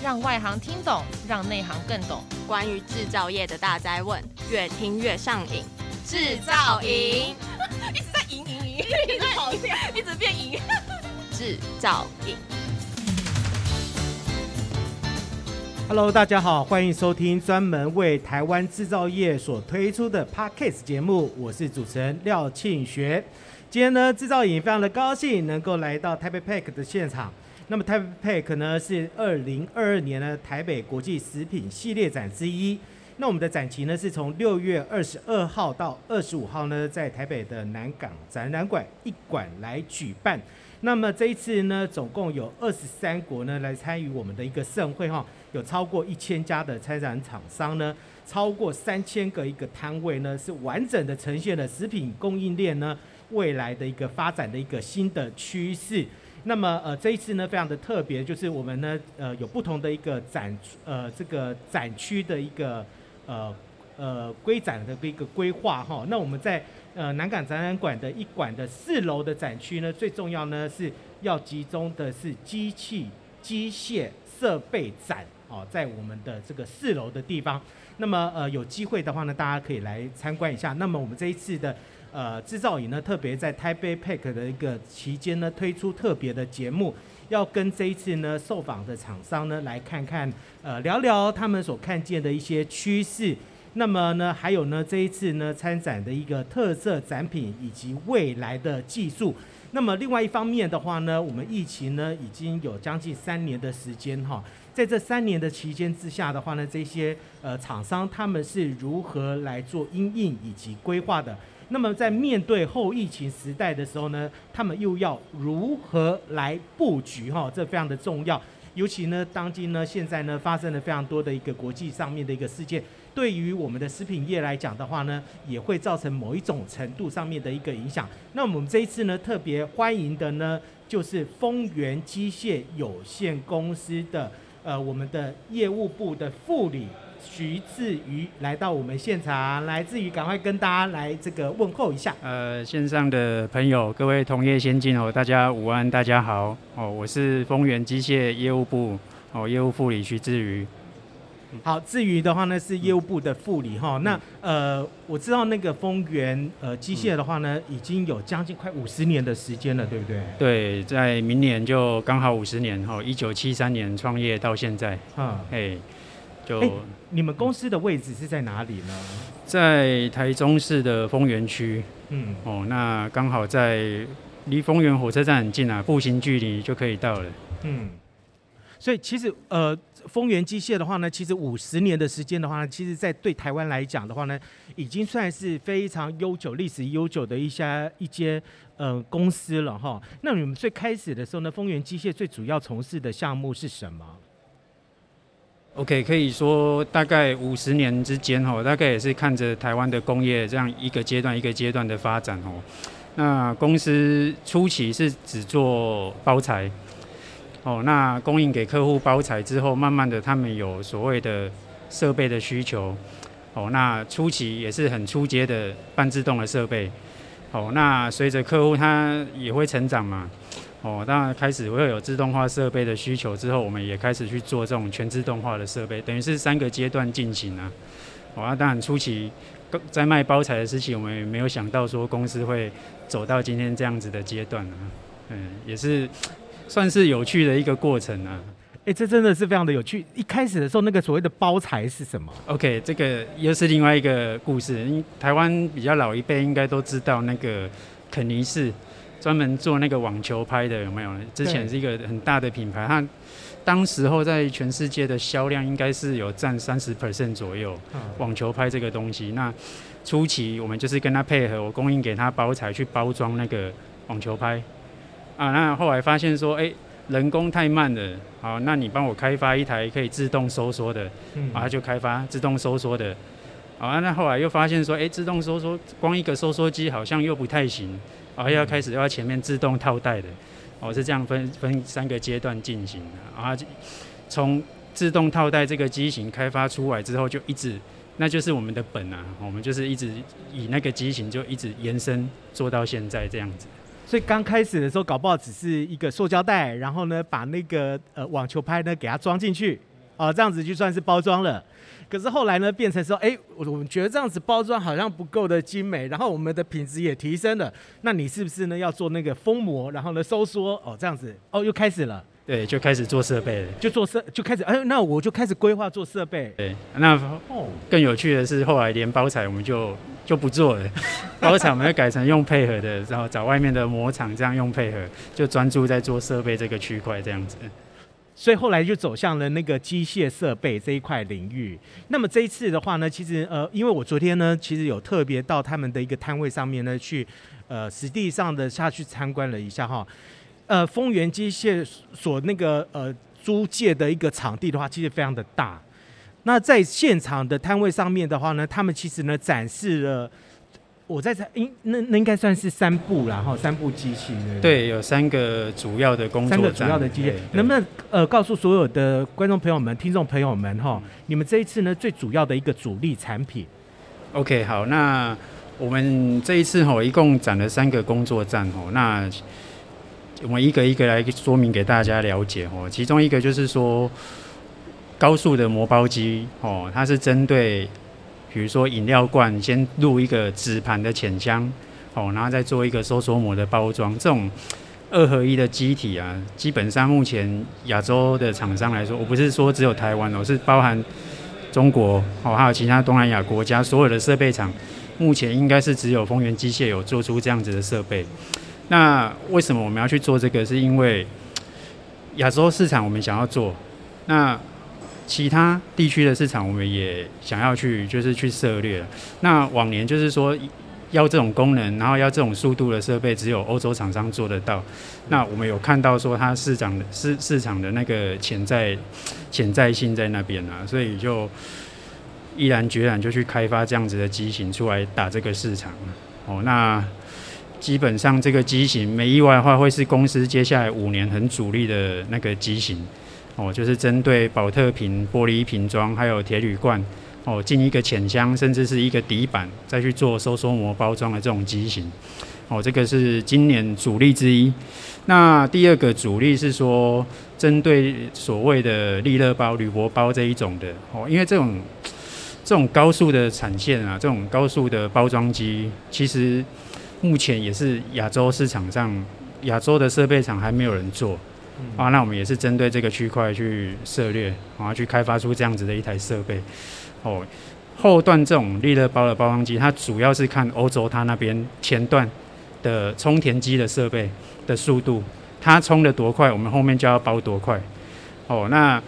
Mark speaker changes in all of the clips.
Speaker 1: 让外行听懂，让内行更懂。
Speaker 2: 关于制造业的大灾问，越听越上瘾。制造营
Speaker 1: 一直在赢赢赢，一直跑掉，一直变赢。
Speaker 2: 制造营。
Speaker 3: Hello，大家好，欢迎收听专门为台湾制造业所推出的 Podcast 节目，我是主持人廖庆学。今天呢，制造营非常的高兴能够来到台北 Pack 的现场。那么 Type Pack 呢是二零二二年的台北国际食品系列展之一。那我们的展期呢是从六月二十二号到二十五号呢，在台北的南港展览馆一馆来举办。那么这一次呢，总共有二十三国呢来参与我们的一个盛会哈，有超过一千家的参展厂商呢，超过三千个一个摊位呢，是完整的呈现了食品供应链呢。未来的一个发展的一个新的趋势，那么呃这一次呢非常的特别，就是我们呢呃有不同的一个展呃这个展区的一个呃呃规展的一个规划哈。那我们在呃南港展览馆的一馆的四楼的展区呢，最重要呢是要集中的是机器、机械、设备展哦，在我们的这个四楼的地方。那么呃有机会的话呢，大家可以来参观一下。那么我们这一次的。呃，制造营呢，特别在台北 Pack 的一个期间呢，推出特别的节目，要跟这一次呢受访的厂商呢来看看，呃，聊聊他们所看见的一些趋势。那么呢，还有呢，这一次呢参展的一个特色展品以及未来的技术。那么另外一方面的话呢，我们疫情呢已经有将近三年的时间哈，在这三年的期间之下的话呢，这些呃厂商他们是如何来做因应以及规划的？那么在面对后疫情时代的时候呢，他们又要如何来布局哈？这非常的重要。尤其呢，当今呢，现在呢，发生了非常多的一个国际上面的一个事件，对于我们的食品业来讲的话呢，也会造成某一种程度上面的一个影响。那我们这一次呢，特别欢迎的呢，就是丰源机械有限公司的呃，我们的业务部的副理。徐志瑜来到我们现场，来志瑜赶快跟大家来这个问候一下。
Speaker 4: 呃，线上的朋友，各位同业先进哦，大家午安，大家好哦，我是丰源机械业务部哦业务副理徐志瑜。
Speaker 3: 好，志瑜的话呢是业务部的副理哈、嗯。那呃，我知道那个丰源呃机械的话呢，已经有将近快五十年的时间了，对不对？
Speaker 4: 对，在明年就刚好五十年哈，一九七三年创业到现在。嗯，哎。就、欸，
Speaker 3: 你们公司的位置是在哪里呢？
Speaker 4: 在台中市的丰原区。嗯，哦，那刚好在离丰原火车站很近啊，步行距离就可以到了。
Speaker 3: 嗯，所以其实呃，丰源机械的话呢，其实五十年的时间的话呢，其实在对台湾来讲的话呢，已经算是非常悠久、历史悠久的一些一些呃公司了哈。那你们最开始的时候呢，丰源机械最主要从事的项目是什么
Speaker 4: ？OK，可以说大概五十年之间吼，大概也是看着台湾的工业这样一个阶段一个阶段的发展哦。那公司初期是只做包材，哦，那供应给客户包材之后，慢慢的他们有所谓的设备的需求，哦，那初期也是很初阶的半自动的设备，哦，那随着客户他也会成长嘛。哦，当然开始会有自动化设备的需求之后，我们也开始去做这种全自动化的设备，等于是三个阶段进行啊。哦，那当然初期在卖包材的事情，我们也没有想到说公司会走到今天这样子的阶段啊。嗯，也是算是有趣的一个过程啊。
Speaker 3: 哎、欸，这真的是非常的有趣。一开始的时候，那个所谓的包材是什么
Speaker 4: ？OK，这个又是另外一个故事。因为台湾比较老一辈应该都知道那个肯尼氏。专门做那个网球拍的有没有？之前是一个很大的品牌，它当时候在全世界的销量应该是有占三十 percent 左右。网球拍这个东西，那初期我们就是跟他配合，我供应给他包材去包装那个网球拍。啊，那后来发现说，哎，人工太慢了，好，那你帮我开发一台可以自动收缩的，嗯啊，他就开发自动收缩的。好，那后来又发现说，哎，自动收缩光一个收缩机好像又不太行。然后要开始要前面自动套袋的，哦，是这样分分三个阶段进行的。然后从自动套袋这个机型开发出来之后，就一直，那就是我们的本啊，我们就是一直以那个机型就一直延伸做到现在这样子。
Speaker 3: 所以刚开始的时候，搞不好只是一个塑胶袋，然后呢把那个呃网球拍呢给它装进去。哦，这样子就算是包装了。可是后来呢，变成说，哎，我我们觉得这样子包装好像不够的精美，然后我们的品质也提升了。那你是不是呢要做那个封膜，然后呢收缩？哦，这样子，哦，又开始了。
Speaker 4: 对，就开始做设备了，
Speaker 3: 就做设，就开始，哎，那我就开始规划做设备。
Speaker 4: 对，那哦，更有趣的是，后来连包材我们就就不做了，包材我们就改成用配合的，然后找外面的模厂这样用配合，就专注在做设备这个区块这样子。
Speaker 3: 所以后来就走向了那个机械设备这一块领域。那么这一次的话呢，其实呃，因为我昨天呢，其实有特别到他们的一个摊位上面呢，去呃实际上的下去参观了一下哈。呃，丰源机械所那个呃租借的一个场地的话，其实非常的大。那在现场的摊位上面的话呢，他们其实呢展示了。我在猜，应那那应该算是三部啦，哈，三部机器。
Speaker 4: 对，有三个主要的工作。
Speaker 3: 三个主要的机械，能不能呃告诉所有的观众朋友们、听众朋友们哈，你们这一次呢最主要的一个主力产品
Speaker 4: ？OK，好，那我们这一次哈一共展了三个工作站哦，那我们一个一个来说明给大家了解哦。其中一个就是说高速的磨包机哦，它是针对。比如说饮料罐，先入一个纸盘的浅箱，哦，然后再做一个收缩膜的包装。这种二合一的机体啊，基本上目前亚洲的厂商来说，我不是说只有台湾哦，是包含中国哦，还有其他东南亚国家所有的设备厂，目前应该是只有丰源机械有做出这样子的设备。那为什么我们要去做这个？是因为亚洲市场我们想要做，那。其他地区的市场，我们也想要去，就是去涉猎。那往年就是说，要这种功能，然后要这种速度的设备，只有欧洲厂商做得到。那我们有看到说，它市场的市市场的那个潜在潜在性在那边啊，所以就毅然决然就去开发这样子的机型出来打这个市场。哦，那基本上这个机型没意外的话，会是公司接下来五年很主力的那个机型。哦，就是针对宝特瓶、玻璃瓶装，还有铁铝罐，哦，进一个浅箱，甚至是一个底板，再去做收缩膜包装的这种机型，哦，这个是今年主力之一。那第二个主力是说，针对所谓的利乐包、铝箔包这一种的，哦，因为这种这种高速的产线啊，这种高速的包装机，其实目前也是亚洲市场上，亚洲的设备厂还没有人做。啊，那我们也是针对这个区块去涉猎，然后去开发出这样子的一台设备。哦，后段这种利乐包的包装机，它主要是看欧洲它那边前段的充填机的设备的速度，它充的多快，我们后面就要包多快。哦，那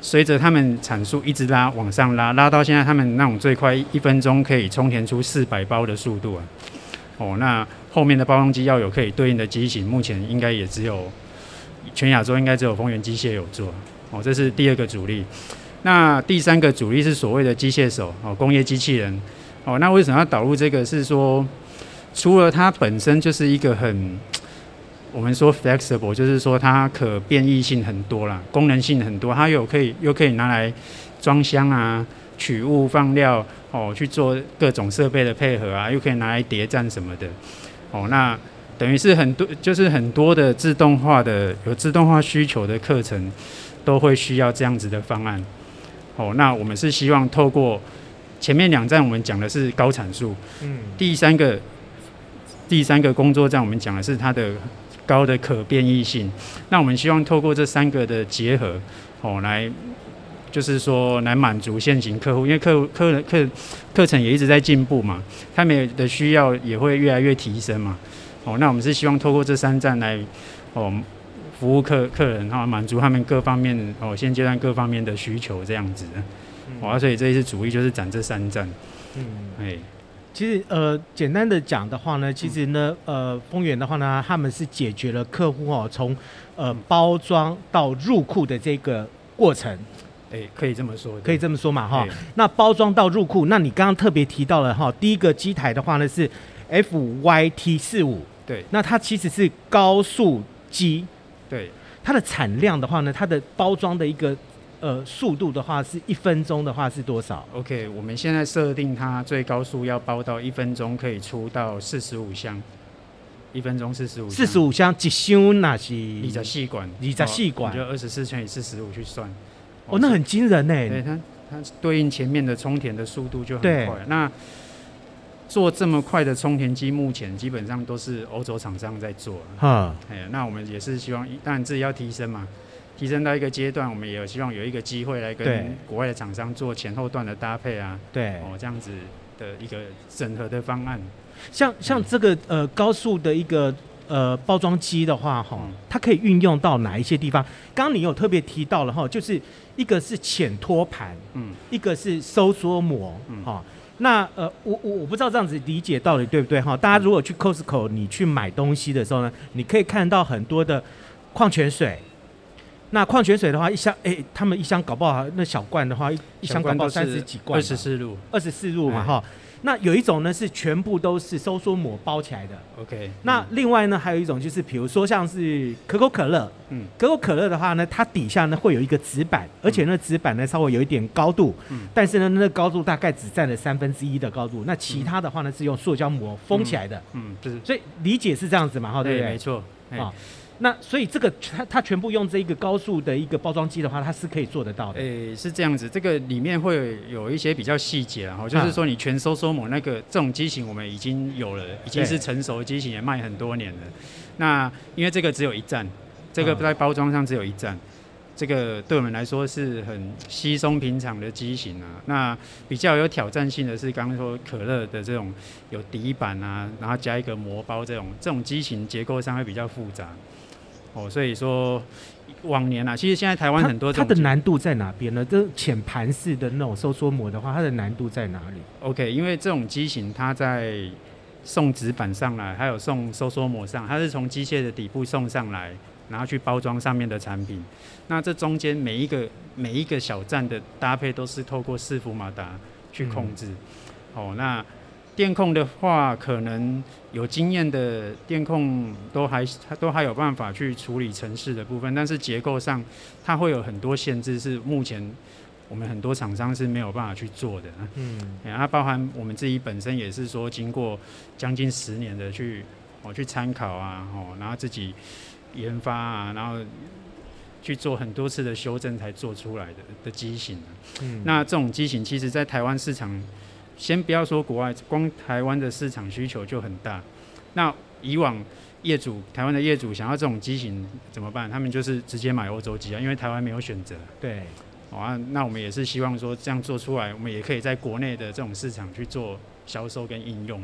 Speaker 4: 随着他们产数一直拉往上拉，拉到现在他们那种最快一分钟可以充填出四百包的速度啊。哦，那后面的包装机要有可以对应的机型，目前应该也只有。全亚洲应该只有丰原机械有做哦，这是第二个主力。那第三个主力是所谓的机械手哦，工业机器人哦。那为什么要导入这个？是说，除了它本身就是一个很我们说 flexible，就是说它可变异性很多啦，功能性很多，它有可以又可以拿来装箱啊、取物放料哦，去做各种设备的配合啊，又可以拿来叠站什么的哦。那等于是很多，就是很多的自动化的有自动化需求的课程，都会需要这样子的方案。哦，那我们是希望透过前面两站，我们讲的是高产数，嗯，第三个第三个工作站，我们讲的是它的高的可变异性。那我们希望透过这三个的结合，哦，来就是说来满足现行客户，因为客户客课课程也一直在进步嘛，他们的需要也会越来越提升嘛。哦，那我们是希望透过这三站来，哦，服务客客人哈，满足他们各方面哦，现阶段各方面的需求这样子的。哦、嗯，所以这一次主力就是展这三站。嗯，哎，
Speaker 3: 其实呃，简单的讲的话呢，其实呢，呃，丰源的话呢，他们是解决了客户哦，从呃包装到入库的这个过程。
Speaker 4: 哎，可以这么说，
Speaker 3: 可以这么说嘛哈。那包装到入库，那你刚刚特别提到了哈，第一个机台的话呢是 FYT 四五。
Speaker 4: 对，
Speaker 3: 那它其实是高速机，
Speaker 4: 对，
Speaker 3: 它的产量的话呢，它的包装的一个呃速度的话，是一分钟的话是多少
Speaker 4: ？OK，我们现在设定它最高速要包到一分钟可以出到四十五箱，一分钟四十五，
Speaker 3: 四十五箱，一箱那是
Speaker 4: 二十细管，
Speaker 3: 二十四管，
Speaker 4: 就二十四乘以四十五去算，
Speaker 3: 哦，那很惊人呢。
Speaker 4: 对它，它对应前面的充填的速度就很快。那做这么快的充填机，目前基本上都是欧洲厂商在做。哈，哎，那我们也是希望，当然自己要提升嘛，提升到一个阶段，我们也有希望有一个机会来跟国外的厂商做前后段的搭配啊。对，哦，这样子的一个整合的方案。
Speaker 3: 像像这个呃高速的一个呃包装机的话，哈，它可以运用到哪一些地方？刚刚你有特别提到了哈，就是一个是浅托盘，嗯，一个是收缩膜，嗯，哈。那呃，我我我不知道这样子理解到底对不对哈？大家如果去 Costco 你去买东西的时候呢，你可以看到很多的矿泉水。那矿泉水的话，一箱哎、欸，他们一箱搞不好那小罐的话，一一箱搞不好三十几罐，
Speaker 4: 二十四入，
Speaker 3: 二十四入嘛哈。那有一种呢是全部都是收缩膜包起来的
Speaker 4: ，OK。
Speaker 3: 那另外呢还有一种就是，比如说像是可口可乐，嗯，可口可乐的话呢，它底下呢会有一个纸板，而且那纸板呢稍微有一点高度，嗯，但是呢那个高度大概只占了三分之一的高度，那其他的话呢是用塑胶膜封起来的，嗯，就是，所以理解是这样子嘛，哈，对不对？
Speaker 4: 没错，啊。
Speaker 3: 那所以这个它它全部用这一个高速的一个包装机的话，它是可以做得到的。诶、
Speaker 4: 欸，是这样子，这个里面会有一些比较细节，然后就是说你全收缩膜那个这种机型，我们已经有了，已经是成熟的机型，也卖很多年了。那因为这个只有一站，这个在包装上只有一站，这个对我们来说是很稀松平常的机型啊。那比较有挑战性的是刚刚说可乐的这种有底板啊，然后加一个膜包这种这种机型结构上会比较复杂。哦，所以说往年啊，其实现在台湾很多
Speaker 3: 它，它的难度在哪边呢？这浅盘式的那种收缩膜的话，它的难度在哪里
Speaker 4: ？OK，因为这种机型它在送纸板上来，还有送收缩膜上，它是从机械的底部送上来，然后去包装上面的产品。那这中间每一个每一个小站的搭配都是透过伺服马达去控制。嗯、哦，那。电控的话，可能有经验的电控都还都还有办法去处理城市的部分，但是结构上它会有很多限制，是目前我们很多厂商是没有办法去做的。嗯，它包含我们自己本身也是说，经过将近十年的去哦去参考啊，哦，然后自己研发啊，然后去做很多次的修正才做出来的的机型。嗯，那这种机型其实在台湾市场。先不要说国外，光台湾的市场需求就很大。那以往业主，台湾的业主想要这种机型怎么办？他们就是直接买欧洲机啊，因为台湾没有选择。
Speaker 3: 对，
Speaker 4: 好啊，那我们也是希望说这样做出来，我们也可以在国内的这种市场去做销售跟应用。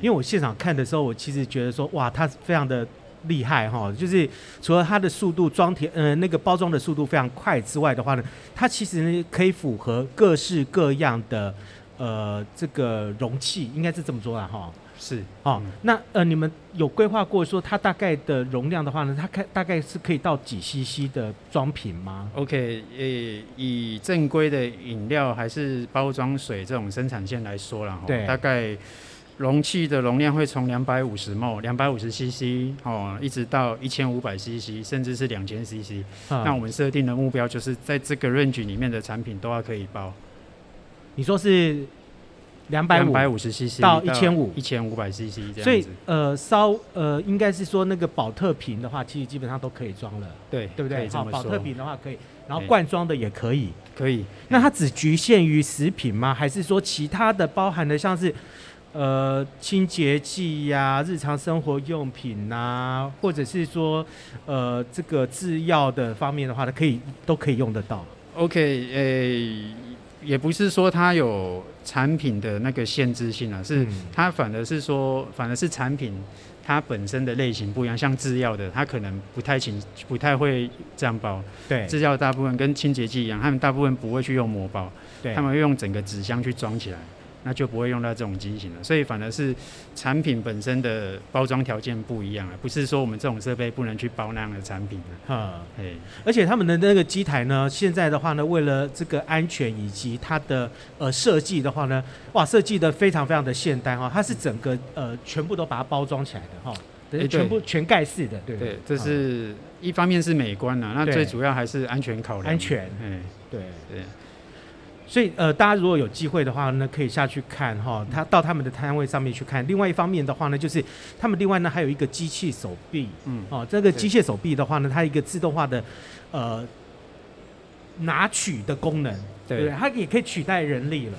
Speaker 3: 因为我现场看的时候，我其实觉得说，哇，它非常的厉害哈，就是除了它的速度装填，呃，那个包装的速度非常快之外的话呢，它其实呢可以符合各式各样的。呃，这个容器应该是这么说啦，哈。
Speaker 4: 是，
Speaker 3: 哦，嗯、那呃，你们有规划过说它大概的容量的话呢，它开大概是可以到几 CC 的装瓶吗
Speaker 4: ？OK，呃，以正规的饮料还是包装水这种生产线来说啦，对，大概容器的容量会从两百五十 ml、两百五十 CC 哦，一直到一千五百 CC，甚至是两千 CC。那我们设定的目标就是在这个 range 里面的产品都要可以包。
Speaker 3: 你说是两百五百五十 CC 到一千五
Speaker 4: 一千五百 CC 这样子，
Speaker 3: 所以呃烧呃应该是说那个保特瓶的话，其实基本上都可以装了，
Speaker 4: 对
Speaker 3: 对不对？好，保特瓶的话可以，然后罐装的也可以，
Speaker 4: 可以。
Speaker 3: 那它只局限于食品吗？还是说其他的包含的像是呃清洁剂呀、日常生活用品呐、啊，或者是说呃这个制药的方面的话，它可以都可以用得到。
Speaker 4: OK，诶、欸。也不是说它有产品的那个限制性啊，是它反而是说，反而是产品它本身的类型不一样。像制药的，它可能不太清，不太会这样包。
Speaker 3: 对，
Speaker 4: 制药大部分跟清洁剂一样，他们大部分不会去用膜包，对，他们会用整个纸箱去装起来。那就不会用到这种机型了，所以反而是产品本身的包装条件不一样了，不是说我们这种设备不能去包那样的产品的。哈，
Speaker 3: 嘿，而且他们的那个机台呢，现在的话呢，为了这个安全以及它的呃设计的话呢，哇，设计的非常非常的现代哈，它是整个呃全部都把它包装起来的哈，对，全部全盖式的，对
Speaker 4: 对，这是一方面是美观呐，那最主要还是安全考量。
Speaker 3: 安全，哎，对对。所以呃，大家如果有机会的话呢，可以下去看哈，他到他们的摊位上面去看。另外一方面的话呢，就是他们另外呢还有一个机器手臂，嗯，哦，这个机械手臂的话呢，它一个自动化的呃拿取的功能，对，对，它也可以取代人力了。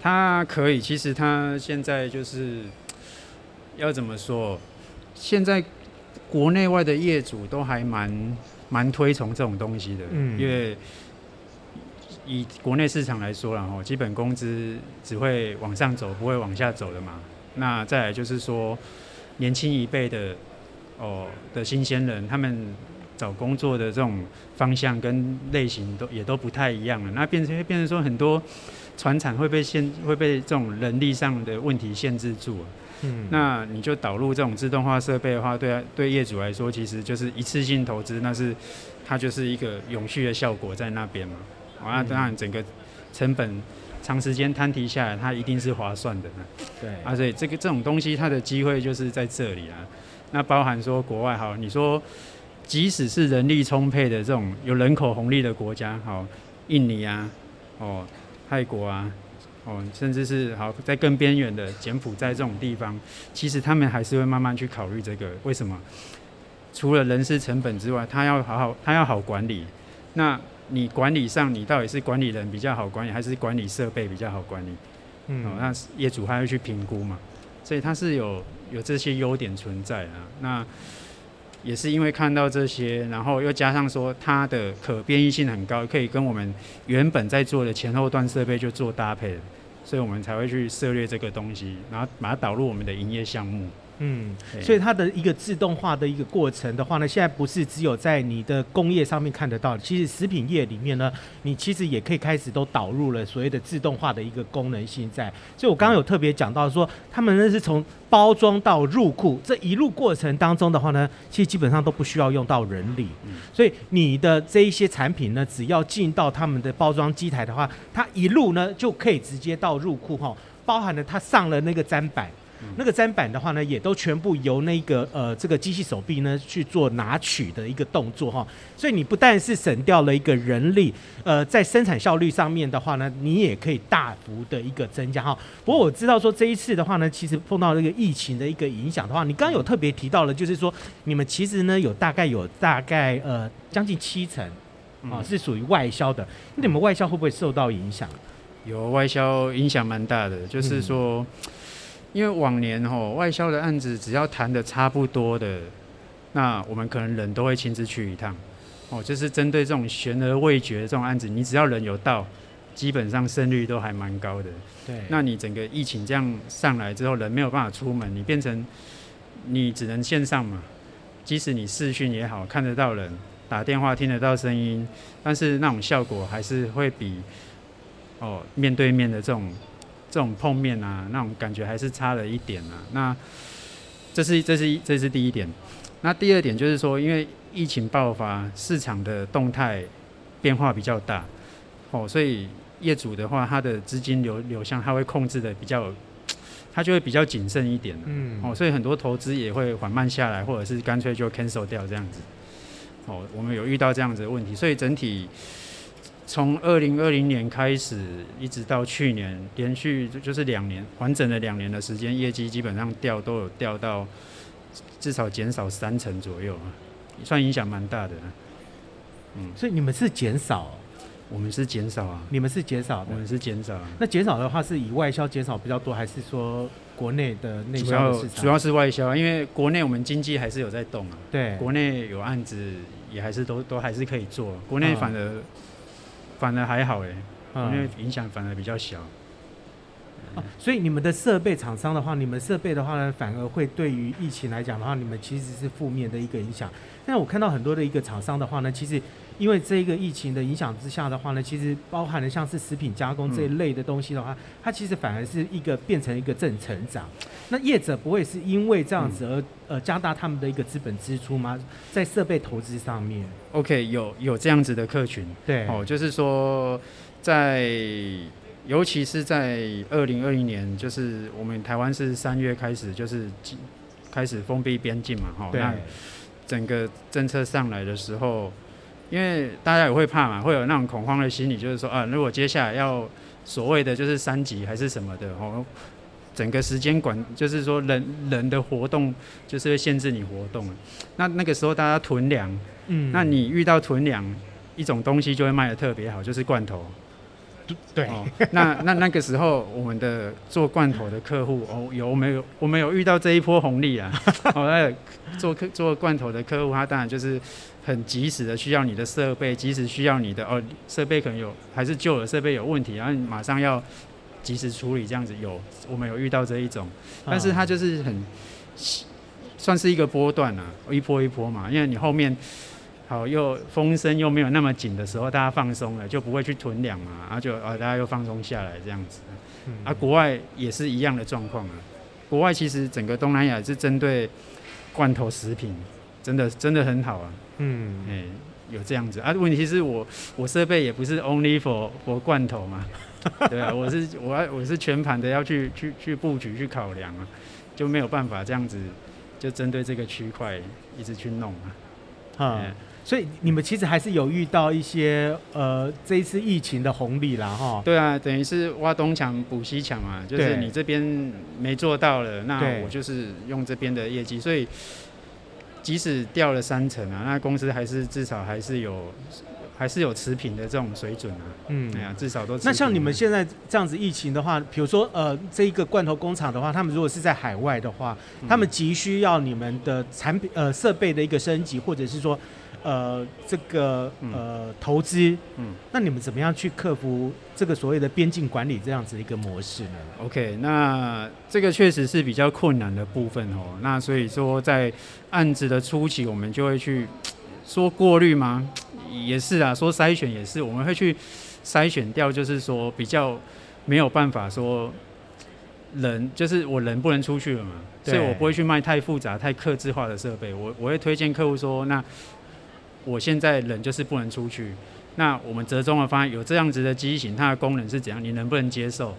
Speaker 4: 它可以，其实它现在就是要怎么说？现在国内外的业主都还蛮蛮推崇这种东西的，嗯，因为以国内市场来说，然后基本工资只会往上走，不会往下走的嘛。那再来就是说，年轻一辈的哦的新鲜人，他们找工作的这种方向跟类型都也都不太一样了。那变成会变成说，很多船产会被限，会被这种人力上的问题限制住。嗯，那你就导入这种自动化设备的话，对对业主来说，其实就是一次性投资，那是它就是一个永续的效果在那边嘛。那当然整个成本长时间摊提下来，它一定是划算的。对啊，所以这个这种东西它的机会就是在这里啊。那包含说国外好，你说即使是人力充沛的这种有人口红利的国家，好，印尼啊，哦，泰国啊。哦，甚至是好在更边缘的柬埔寨这种地方，其实他们还是会慢慢去考虑这个。为什么？除了人事成本之外，他要好好，他要好管理。那你管理上，你到底是管理人比较好管理，还是管理设备比较好管理？嗯，哦，那业主还要去评估嘛。所以它是有有这些优点存在啊。那也是因为看到这些，然后又加上说它的可变异性很高，可以跟我们原本在做的前后段设备就做搭配，所以我们才会去涉猎这个东西，然后把它导入我们的营业项目。
Speaker 3: 嗯，所以它的一个自动化的一个过程的话呢，现在不是只有在你的工业上面看得到，其实食品业里面呢，你其实也可以开始都导入了所谓的自动化的一个功能性在。所以我刚刚有特别讲到说，他们呢是从包装到入库这一路过程当中的话呢，其实基本上都不需要用到人力，所以你的这一些产品呢，只要进到他们的包装机台的话，它一路呢就可以直接到入库哈，包含了它上了那个砧板。那个砧板的话呢，也都全部由那个呃这个机器手臂呢去做拿取的一个动作哈，所以你不但是省掉了一个人力，呃，在生产效率上面的话呢，你也可以大幅的一个增加哈。不过我知道说这一次的话呢，其实碰到这个疫情的一个影响的话，你刚刚有特别提到了，就是说你们其实呢有大概有大概呃将近七成啊是属于外销的，那你们外销会不会受到影响？
Speaker 4: 有外销影响蛮大的，就是说。嗯因为往年吼外销的案子，只要谈的差不多的，那我们可能人都会亲自去一趟，哦，就是针对这种悬而未决的这种案子，你只要人有到，基本上胜率都还蛮高的。对，那你整个疫情这样上来之后，人没有办法出门，你变成你只能线上嘛，即使你视讯也好，看得到人，打电话听得到声音，但是那种效果还是会比哦面对面的这种。这种碰面啊，那种感觉还是差了一点啊。那这是这是这是第一点。那第二点就是说，因为疫情爆发，市场的动态变化比较大，哦，所以业主的话，他的资金流流向他会控制的比较，他就会比较谨慎一点。嗯。哦，所以很多投资也会缓慢下来，或者是干脆就 cancel 掉这样子。哦，我们有遇到这样子的问题，所以整体。从二零二零年开始，一直到去年，连续就是两年完整的两年的时间，业绩基本上掉都有掉到至少减少三成左右啊，算影响蛮大的。
Speaker 3: 嗯，所以你们是减少，
Speaker 4: 我们是减少啊，
Speaker 3: 你们是减少，
Speaker 4: 我们是减少。
Speaker 3: 那减少的话是以外销减少比较多，还是说国内的内销？
Speaker 4: 主要主要是外销，因为国内我们经济还是有在动啊。
Speaker 3: 对，国
Speaker 4: 内有案子也还是都都还是可以做，国内反而。反而还好哎，因为影响反而比较小。
Speaker 3: 哦，所以你们的设备厂商的话，你们设备的话呢，反而会对于疫情来讲的话，你们其实是负面的一个影响。但我看到很多的一个厂商的话呢，其实因为这个疫情的影响之下的话呢，其实包含了像是食品加工这一类的东西的话，它其实反而是一个变成一个正成长。那业者不会是因为这样子而呃加大他们的一个资本支出吗？在设备投资上面
Speaker 4: ？OK，有有这样子的客群，
Speaker 3: 对，
Speaker 4: 哦，就是说在。尤其是在二零二零年，就是我们台湾是三月开始，就是开始封闭边境嘛，哈。那整个政策上来的时候，因为大家也会怕嘛，会有那种恐慌的心理，就是说啊，如果接下来要所谓的就是三级还是什么的，哦，整个时间管就是说人人的活动就是会限制你活动。那那个时候大家囤粮，嗯，那你遇到囤粮。一种东西就会卖的特别好，就是罐头。
Speaker 3: 对，
Speaker 4: 哦、那那那个时候，我们的做罐头的客户哦，有没有我们有遇到这一波红利啊？哦，那做客做罐头的客户，他当然就是很及时的需要你的设备，及时需要你的哦设备可能有还是旧的设备有问题，然后你马上要及时处理，这样子有我们有遇到这一种，但是它就是很算是一个波段啊，一波一波嘛，因为你后面。好，又风声又没有那么紧的时候，大家放松了，就不会去囤粮嘛，然后就啊，大家又放松下来这样子。嗯、啊，国外也是一样的状况啊。国外其实整个东南亚是针对罐头食品，真的真的很好啊。嗯，哎、欸，有这样子啊。问题是我我设备也不是 only for for 罐头嘛，对啊，我是我要我是全盘的要去去去布局去考量啊，就没有办法这样子就针对这个区块一直去弄啊。
Speaker 3: 啊、嗯。所以你们其实还是有遇到一些呃这一次疫情的红利啦哈。
Speaker 4: 对啊，等于是挖东墙补西墙嘛，就是你这边没做到了，那我就是用这边的业绩，所以即使掉了三成啊，那公司还是至少还是有还是有持平的这种水准啊。嗯，哎呀，至少都。
Speaker 3: 那像你们现在这样子疫情的话，比如说呃这一个罐头工厂的话，他们如果是在海外的话，他们急需要你们的产品呃设备的一个升级，或者是说。呃，这个呃投资，嗯，那你们怎么样去克服这个所谓的边境管理这样子的一个模式呢
Speaker 4: ？OK，那这个确实是比较困难的部分哦。那所以说，在案子的初期，我们就会去说过滤吗？也是啊，说筛选也是，我们会去筛选掉，就是说比较没有办法说人，就是我人不能出去了嘛，所以我不会去卖太复杂、太客制化的设备。我我会推荐客户说那。我现在人就是不能出去，那我们折中的方案有这样子的机型，它的功能是怎样？你能不能接受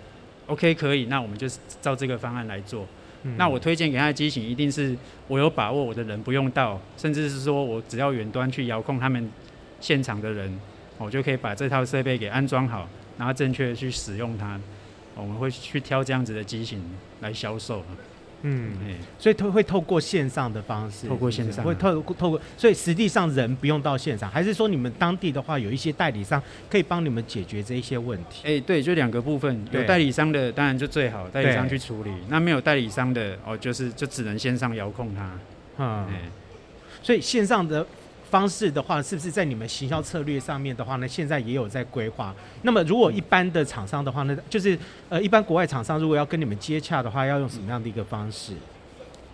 Speaker 4: ？OK，可以，那我们就照这个方案来做。嗯、那我推荐给他的机型，一定是我有把握，我的人不用到，甚至是说我只要远端去遥控他们现场的人，我就可以把这套设备给安装好，然后正确的去使用它。我们会去挑这样子的机型来销售。
Speaker 3: 嗯，所以透会透过线上的方式，
Speaker 4: 透过线上，
Speaker 3: 会透过透过，所以实际上人不用到现场，还是说你们当地的话有一些代理商可以帮你们解决这一些问题？
Speaker 4: 哎、欸，对，就两个部分，有代理商的当然就最好，代理商去处理。那没有代理商的哦，就是就只能线上遥控它。嗯，欸、
Speaker 3: 所以线上的。方式的话，是不是在你们行销策略上面的话呢？现在也有在规划。那么，如果一般的厂商的话呢，就是呃，一般国外厂商如果要跟你们接洽的话，要用什么样的一个方式？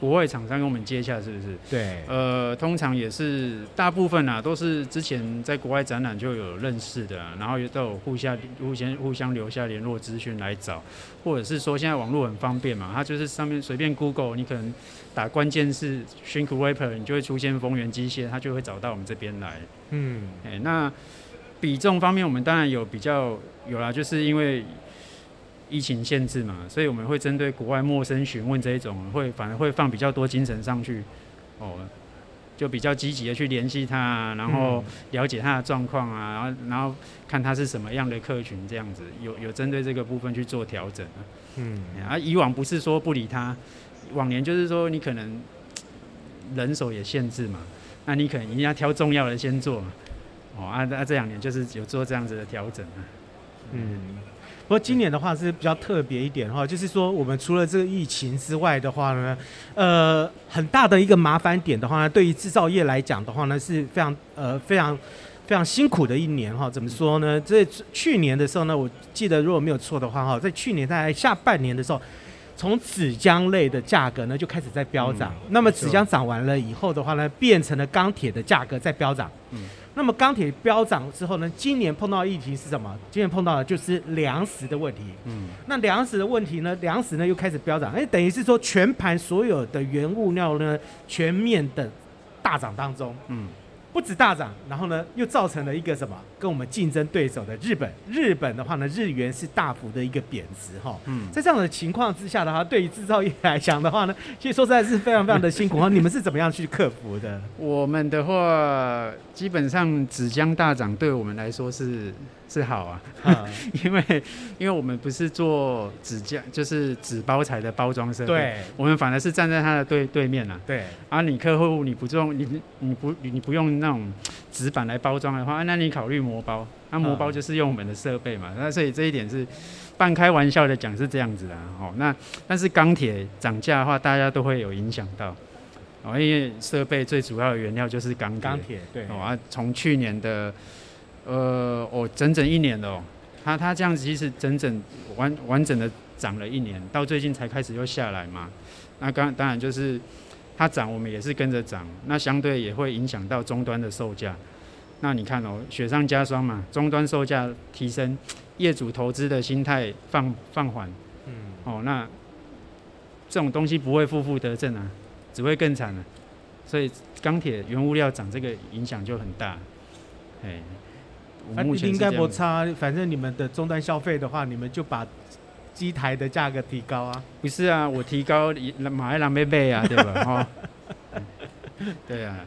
Speaker 4: 国外厂商跟我们接洽是不是？
Speaker 3: 对，
Speaker 4: 呃，通常也是大部分啊，都是之前在国外展览就有认识的，然后也都有互相互相互相留下联络资讯来找，或者是说现在网络很方便嘛，它就是上面随便 Google，你可能打关键字 shrink wrapper，你就会出现丰源机械，它就会找到我们这边来。嗯，哎、欸，那比重方面，我们当然有比较有啦，就是因为。疫情限制嘛，所以我们会针对国外陌生询问这一种，会反而会放比较多精神上去，哦，就比较积极的去联系他，然后了解他的状况啊，然后然后看他是什么样的客群，这样子有有针对这个部分去做调整啊。嗯，啊，以往不是说不理他，往年就是说你可能人手也限制嘛，那你可能一定要挑重要的先做嘛，哦，啊啊这两年就是有做这样子的调整啊，
Speaker 3: 嗯。不过今年的话是比较特别一点哈，就是说我们除了这个疫情之外的话呢，呃，很大的一个麻烦点的话呢，对于制造业来讲的话呢，是非常呃非常非常辛苦的一年哈。怎么说呢？这去年的时候呢，我记得如果没有错的话哈，在去年在下半年的时候，从纸浆类的价格呢就开始在飙涨。那么纸浆涨完了以后的话呢，变成了钢铁的价格在飙涨。嗯。那么钢铁飙涨之后呢，今年碰到的议题是什么？今年碰到的就是粮食的问题。嗯，那粮食的问题呢，粮食呢又开始飙涨，哎，等于是说全盘所有的原物料呢全面的大涨当中。嗯。不止大涨，然后呢，又造成了一个什么？跟我们竞争对手的日本，日本的话呢，日元是大幅的一个贬值哈。嗯，在这样的情况之下的话，对于制造业来讲的话呢，其实说实在是非常非常的辛苦哈。你们是怎么样去克服的？
Speaker 4: 我们的话，基本上纸浆大涨，对我们来说是。是好啊，嗯、因为因为我们不是做纸浆，就是纸包材的包装设备，
Speaker 3: 对，
Speaker 4: 我们反而是站在它的对对面啊。对，啊，你客户你不用你你不你不用那种纸板来包装的话，那你考虑膜包，那膜包就是用我们的设备嘛，那所以这一点是半开玩笑的讲是这样子的哦。那但是钢铁涨价的话，大家都会有影响到。哦，因为设备最主要的原料就是钢铁，
Speaker 3: 钢铁对。
Speaker 4: 哦啊，从去年的呃哦整整一年了哦，它它这样子其实整整完完整的涨了一年，到最近才开始又下来嘛。那刚当然就是它涨，我们也是跟着涨，那相对也会影响到终端的售价。那你看哦，雪上加霜嘛，终端售价提升，业主投资的心态放放缓，嗯，哦，那这种东西不会负负得正啊，只会更惨了。所以钢铁原物料涨，这个影响就很大。哎，
Speaker 3: 我目前应该不差，反正你们的终端消费的话，你们就把。机台的价格提高啊？
Speaker 4: 不是啊，我提高，马来买买啊，对吧？哈、嗯，对啊，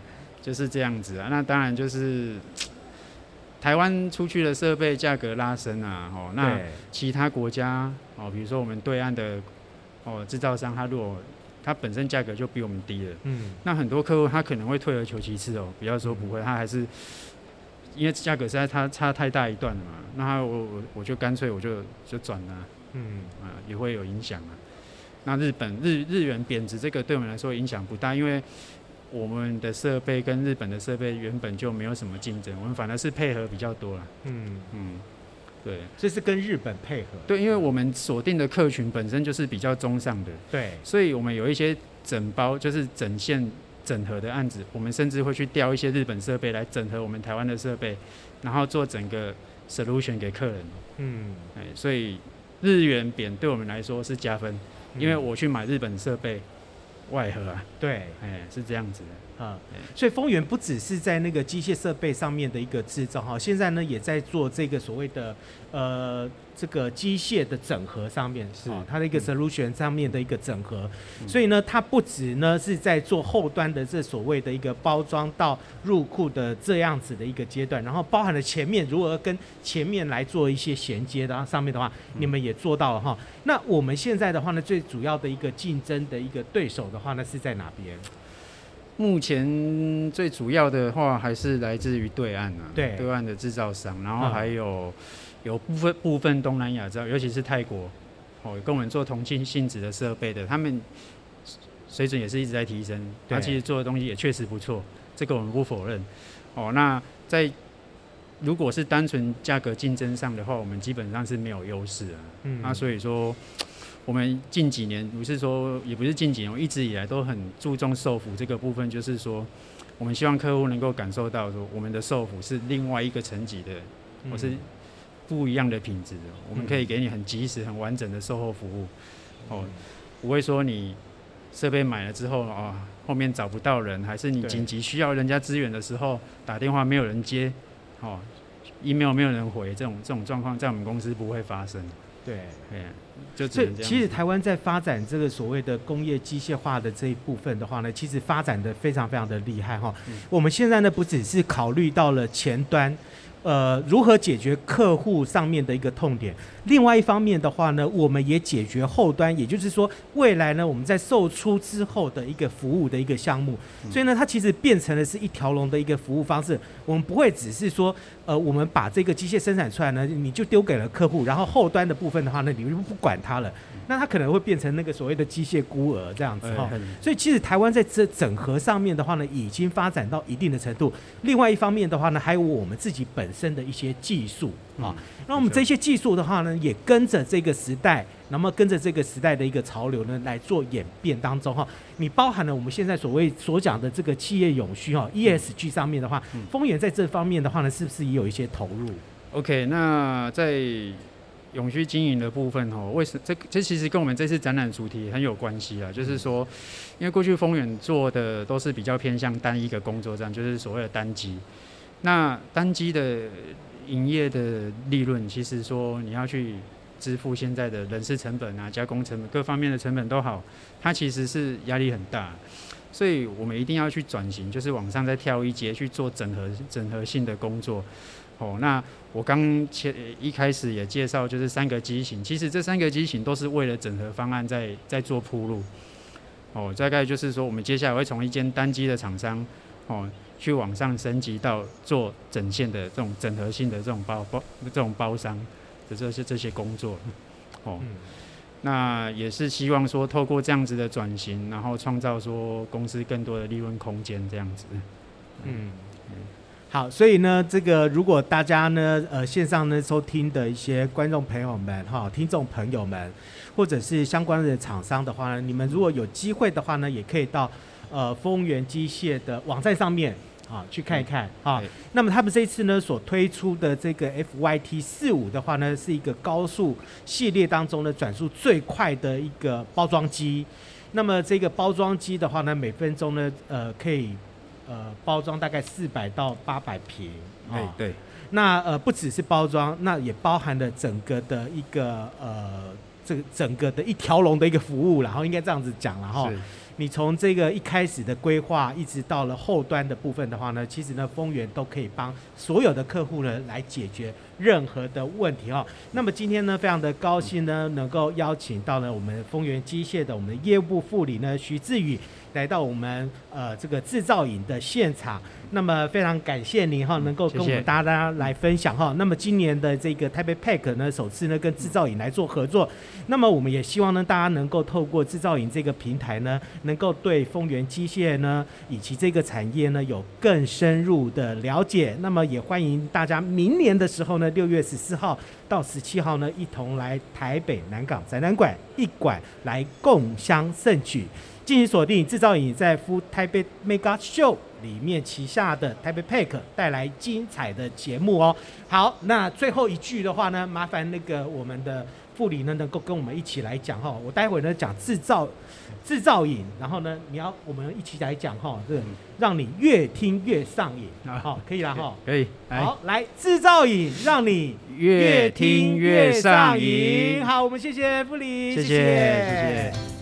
Speaker 4: 就是这样子啊。那当然就是台湾出去的设备价格拉升啊。哦，那其他国家哦，比如说我们对岸的哦制造商，他如果他本身价格就比我们低了，嗯，那很多客户他可能会退而求其次哦，不要说不会，他还是因为价格实在差差太大一段了嘛。那我我我就干脆我就就转了。嗯啊，也会有影响啊。那日本日日元贬值，这个对我们来说影响不大，因为我们的设备跟日本的设备原本就没有什么竞争，我们反而是配合比较多了。嗯嗯，对，
Speaker 3: 这是跟日本配合。
Speaker 4: 对，因为我们锁定的客群本身就是比较中上的。
Speaker 3: 对，
Speaker 4: 所以我们有一些整包就是整线整合的案子，我们甚至会去调一些日本设备来整合我们台湾的设备，然后做整个 solution 给客人。嗯，哎，所以。日元贬对我们来说是加分，因为我去买日本设备，外盒啊，
Speaker 3: 对，
Speaker 4: 哎，是这样子的。
Speaker 3: 啊，所以丰源不只是在那个机械设备上面的一个制造哈，现在呢也在做这个所谓的呃这个机械的整合上面是它的一个 solution 上面的一个整合，嗯、所以呢它不止呢是在做后端的这所谓的一个包装到入库的这样子的一个阶段，然后包含了前面如何跟前面来做一些衔接的上面的话，你们也做到了哈。那我们现在的话呢，最主要的一个竞争的一个对手的话呢是在哪边？
Speaker 4: 目前最主要的话还是来自于对岸啊，对，对岸的制造商，然后还有有部分部分东南亚，尤其是泰国，哦，跟我们做同性性质的设备的，他们水准也是一直在提升，他其实做的东西也确实不错，这个我们不否认。哦，那在如果是单纯价格竞争上的话，我们基本上是没有优势啊。嗯，那所以说。我们近几年不是说，也不是近几年，我一直以来都很注重受服这个部分，就是说，我们希望客户能够感受到说，我们的受服是另外一个层级的，或是不一样的品质的，我们可以给你很及时、很完整的售后服务，哦，不会说你设备买了之后啊，后面找不到人，还是你紧急需要人家支援的时候打电话没有人接，哦，email 没有人回，这种这种状况在我们公司不会发生。
Speaker 3: 对，
Speaker 4: 对。
Speaker 3: 就所以，其实台湾在发展这个所谓的工业机械化的这一部分的话呢，其实发展的非常非常的厉害哈。嗯、我们现在呢，不只是考虑到了前端。呃，如何解决客户上面的一个痛点？另外一方面的话呢，我们也解决后端，也就是说，未来呢，我们在售出之后的一个服务的一个项目。所以呢，它其实变成了是一条龙的一个服务方式。我们不会只是说，呃，我们把这个机械生产出来呢，你就丢给了客户，然后后端的部分的话呢，你就不管它了。那它可能会变成那个所谓的机械孤儿这样子哈。所以其实台湾在这整合上面的话呢，已经发展到一定的程度。另外一方面的话呢，还有我们自己本身的一些技术啊，那我们这些技术的话呢，也跟着这个时代，那么跟着这个时代的一个潮流呢，来做演变当中哈。你包含了我们现在所谓所讲的这个企业永续哈，ESG 上面的话，丰原在这方面的话呢，是不是也有一些投入
Speaker 4: ？OK，那在永续经营的部分哦，为什这这其实跟我们这次展览主题很有关系啊？就是说，因为过去丰原做的都是比较偏向单一个工作站，就是所谓的单机。那单机的营业的利润，其实说你要去支付现在的人事成本啊、加工成本各方面的成本都好，它其实是压力很大，所以我们一定要去转型，就是往上再跳一阶去做整合整合性的工作。哦，那我刚前一开始也介绍，就是三个机型，其实这三个机型都是为了整合方案在在做铺路。哦，大概就是说，我们接下来会从一间单机的厂商，哦。去往上升级到做整线的这种整合性的这种包包这种包商的这些这些工作，哦，嗯、那也是希望说透过这样子的转型，然后创造说公司更多的利润空间这样子，
Speaker 3: 嗯。好，所以呢，这个如果大家呢，呃，线上呢收听的一些观众朋友们，哈，听众朋友们，或者是相关的厂商的话呢，你们如果有机会的话呢，也可以到呃丰源机械的网站上面啊去看一看啊。那么他们这一次呢所推出的这个 FYT 四五的话呢，是一个高速系列当中呢转速最快的一个包装机。那么这个包装机的话呢，每分钟呢，呃，可以。呃，包装大概四百到八百平，
Speaker 4: 对、哦、对。
Speaker 3: 那呃，不只是包装，那也包含了整个的一个呃，这个整个的一条龙的一个服务，然后应该这样子讲了哈。你从这个一开始的规划，一直到了后端的部分的话呢，其实呢，丰源都可以帮所有的客户呢来解决任何的问题哈。那么今天呢，非常的高兴呢，能够邀请到了我们丰源机械的我们的业务部副理呢徐志宇。来到我们呃这个制造影的现场，那么非常感谢您哈，能够跟我们大家来分享哈。那么今年的这个台北 PACK 呢，首次呢跟制造影来做合作，那么我们也希望呢大家能够透过制造影这个平台呢，能够对丰源机械呢以及这个产业呢有更深入的了解。那么也欢迎大家明年的时候呢，六月十四号到十七号呢，一同来台北南港展览馆一馆来共襄盛举。敬请锁定制造影在 Fu TAIPEI Mega Show 里面旗下的台北 PACK 带来精彩的节目哦。好，那最后一句的话呢，麻烦那个我们的副理呢能够跟我们一起来讲哈。我待会呢讲制造制造瘾，然后呢你要我们一起来讲哈，这让你越听越上瘾啊。好，可以了哈。
Speaker 4: 可以。
Speaker 3: 好，来制造瘾让你越听越上瘾。好，我们谢谢副理，谢谢。谢谢